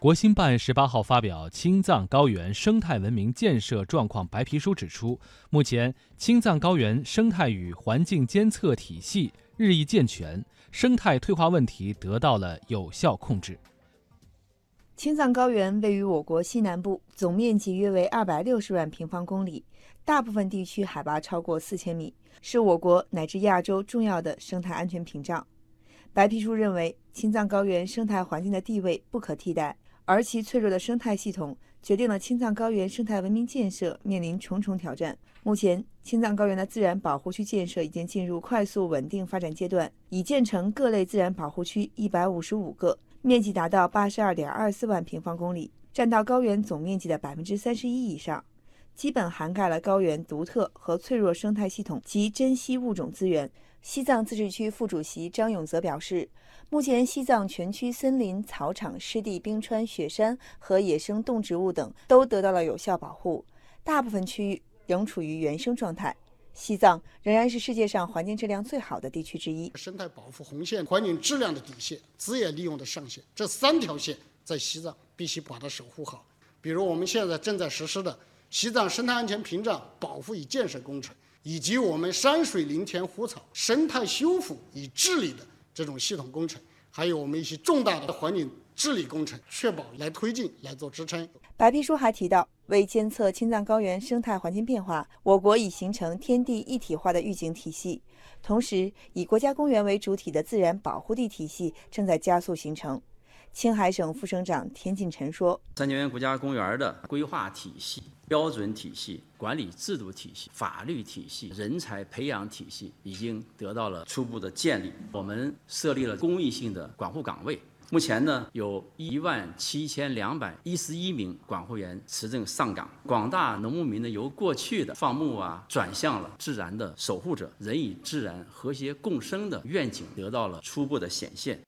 国新办十八号发表《青藏高原生态文明建设状况白皮书》，指出，目前青藏高原生态与环境监测体系日益健全，生态退化问题得到了有效控制。青藏高原位于我国西南部，总面积约为二百六十万平方公里，大部分地区海拔超过四千米，是我国乃至亚洲重要的生态安全屏障。白皮书认为，青藏高原生态环境的地位不可替代。而其脆弱的生态系统决定了青藏高原生态文明建设面临重重挑战。目前，青藏高原的自然保护区建设已经进入快速稳定发展阶段，已建成各类自然保护区一百五十五个，面积达到八十二点二四万平方公里，占到高原总面积的百分之三十一以上，基本涵盖了高原独特和脆弱生态系统及珍稀物种资源。西藏自治区副主席张永泽表示，目前西藏全区森林、草场、湿地、冰川、雪山和野生动植物等都得到了有效保护，大部分区域仍处于原生状态。西藏仍然是世界上环境质量最好的地区之一。生态保护红线、环境质量的底线、资源利用的上限，这三条线在西藏必须把它守护好。比如我们现在正在实施的西藏生态安全屏障保护与建设工程。以及我们山水林田湖草生态修复与治理的这种系统工程，还有我们一些重大的环境治理工程，确保来推进来做支撑。白皮书还提到，为监测青藏高原生态环境变化，我国已形成天地一体化的预警体系，同时以国家公园为主体的自然保护地体系正在加速形成。青海省副省长田锦晨说：“三江源国家公园的规划体系、标准体系、管理制度体系、法律体系、人才培养体系已经得到了初步的建立。我们设立了公益性的管护岗位，目前呢有一万七千两百一十一名管护员持证上岗。广大农牧民呢由过去的放牧啊，转向了自然的守护者，人与自然和谐共生的愿景得到了初步的显现。”